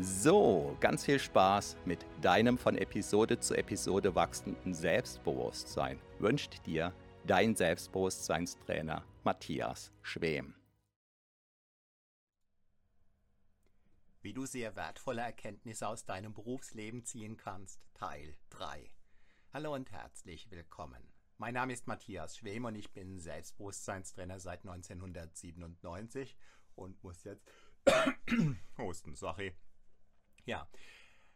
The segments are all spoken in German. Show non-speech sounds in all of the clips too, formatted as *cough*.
So, ganz viel Spaß mit deinem von Episode zu Episode wachsenden Selbstbewusstsein wünscht dir dein Selbstbewusstseinstrainer Matthias Schwem. Wie du sehr wertvolle Erkenntnisse aus deinem Berufsleben ziehen kannst, Teil 3. Hallo und herzlich willkommen. Mein Name ist Matthias Schwem und ich bin Selbstbewusstseinstrainer seit 1997 und muss jetzt *coughs* husten, sorry. Ja,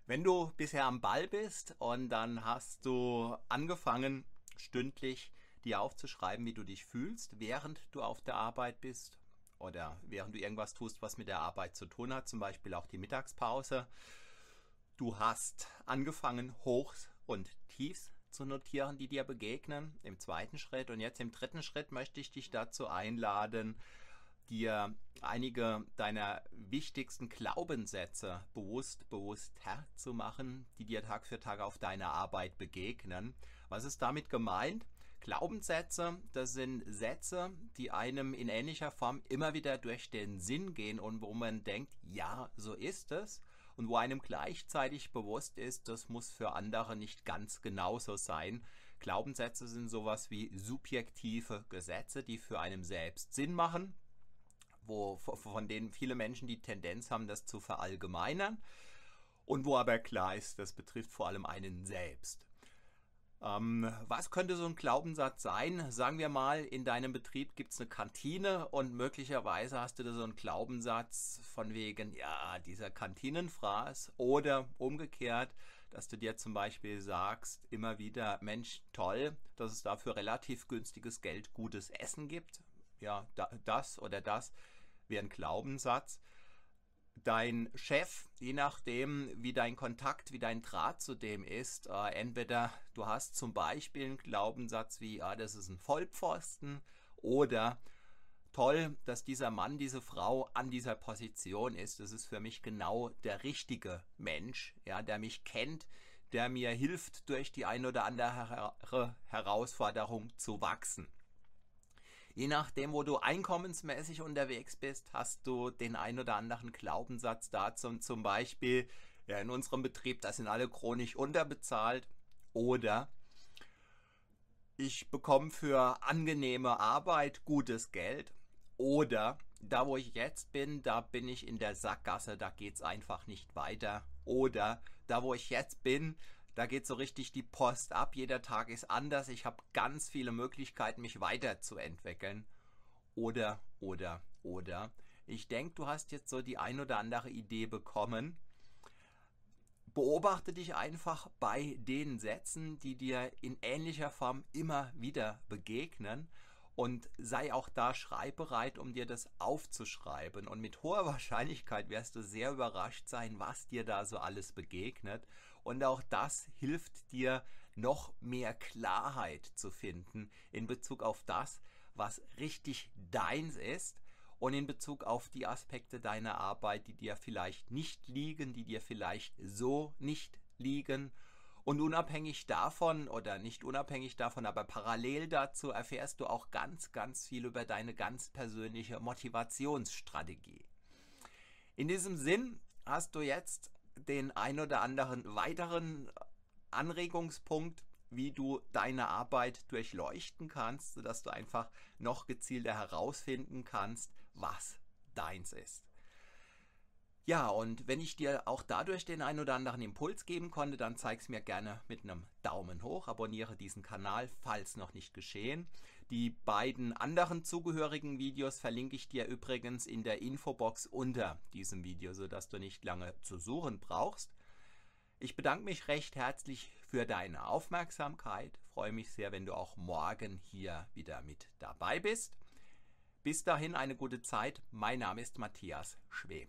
wenn du bisher am Ball bist und dann hast du angefangen, stündlich dir aufzuschreiben, wie du dich fühlst, während du auf der Arbeit bist oder während du irgendwas tust, was mit der Arbeit zu tun hat, zum Beispiel auch die Mittagspause. Du hast angefangen, Hochs und Tiefs zu notieren, die dir begegnen, im zweiten Schritt. Und jetzt im dritten Schritt möchte ich dich dazu einladen, dir einige deiner wichtigsten Glaubenssätze bewusst, bewusst herzumachen, die dir Tag für Tag auf deiner Arbeit begegnen. Was ist damit gemeint? Glaubenssätze, das sind Sätze, die einem in ähnlicher Form immer wieder durch den Sinn gehen und wo man denkt, ja, so ist es. Und wo einem gleichzeitig bewusst ist, das muss für andere nicht ganz genauso sein. Glaubenssätze sind sowas wie subjektive Gesetze, die für einen selbst Sinn machen wo, von denen viele Menschen die Tendenz haben, das zu verallgemeinern und wo aber klar ist, das betrifft vor allem einen selbst. Ähm, was könnte so ein Glaubenssatz sein? Sagen wir mal, in deinem Betrieb gibt es eine Kantine und möglicherweise hast du da so einen Glaubenssatz von wegen, ja, dieser Kantinenfraß oder umgekehrt, dass du dir zum Beispiel sagst, immer wieder, Mensch, toll, dass es dafür relativ günstiges Geld gutes Essen gibt. Ja, da, das oder das wie ein Glaubenssatz. Dein Chef, je nachdem, wie dein Kontakt, wie dein Draht zu dem ist, äh, entweder du hast zum Beispiel einen Glaubenssatz wie, ah, das ist ein Vollpfosten, oder toll, dass dieser Mann, diese Frau an dieser Position ist. Das ist für mich genau der richtige Mensch, ja, der mich kennt, der mir hilft, durch die ein oder andere Herausforderung zu wachsen. Je nachdem, wo du einkommensmäßig unterwegs bist, hast du den ein oder anderen Glaubenssatz dazu. Zum Beispiel, ja, in unserem Betrieb, da sind alle chronisch unterbezahlt. Oder ich bekomme für angenehme Arbeit gutes Geld. Oder da, wo ich jetzt bin, da bin ich in der Sackgasse, da geht es einfach nicht weiter. Oder da, wo ich jetzt bin, da geht so richtig die Post ab. Jeder Tag ist anders. Ich habe ganz viele Möglichkeiten, mich weiterzuentwickeln. Oder, oder, oder. Ich denke, du hast jetzt so die ein oder andere Idee bekommen. Beobachte dich einfach bei den Sätzen, die dir in ähnlicher Form immer wieder begegnen und sei auch da schreibbereit, um dir das aufzuschreiben. Und mit hoher *laughs* Wahrscheinlichkeit wirst du sehr überrascht sein, was dir da so alles begegnet. Und auch das hilft dir, noch mehr Klarheit zu finden in Bezug auf das, was richtig deins ist und in Bezug auf die Aspekte deiner Arbeit, die dir vielleicht nicht liegen, die dir vielleicht so nicht liegen. Und unabhängig davon oder nicht unabhängig davon, aber parallel dazu erfährst du auch ganz, ganz viel über deine ganz persönliche Motivationsstrategie. In diesem Sinn hast du jetzt den ein oder anderen weiteren Anregungspunkt wie du deine Arbeit durchleuchten kannst, sodass du einfach noch gezielter herausfinden kannst, was deins ist. Ja, und wenn ich dir auch dadurch den ein oder anderen Impuls geben konnte, dann zeig es mir gerne mit einem Daumen hoch. Abonniere diesen Kanal, falls noch nicht geschehen. Die beiden anderen zugehörigen Videos verlinke ich dir übrigens in der Infobox unter diesem Video, sodass du nicht lange zu suchen brauchst. Ich bedanke mich recht herzlich für deine Aufmerksamkeit. Freue mich sehr, wenn du auch morgen hier wieder mit dabei bist. Bis dahin eine gute Zeit. Mein Name ist Matthias Schwem.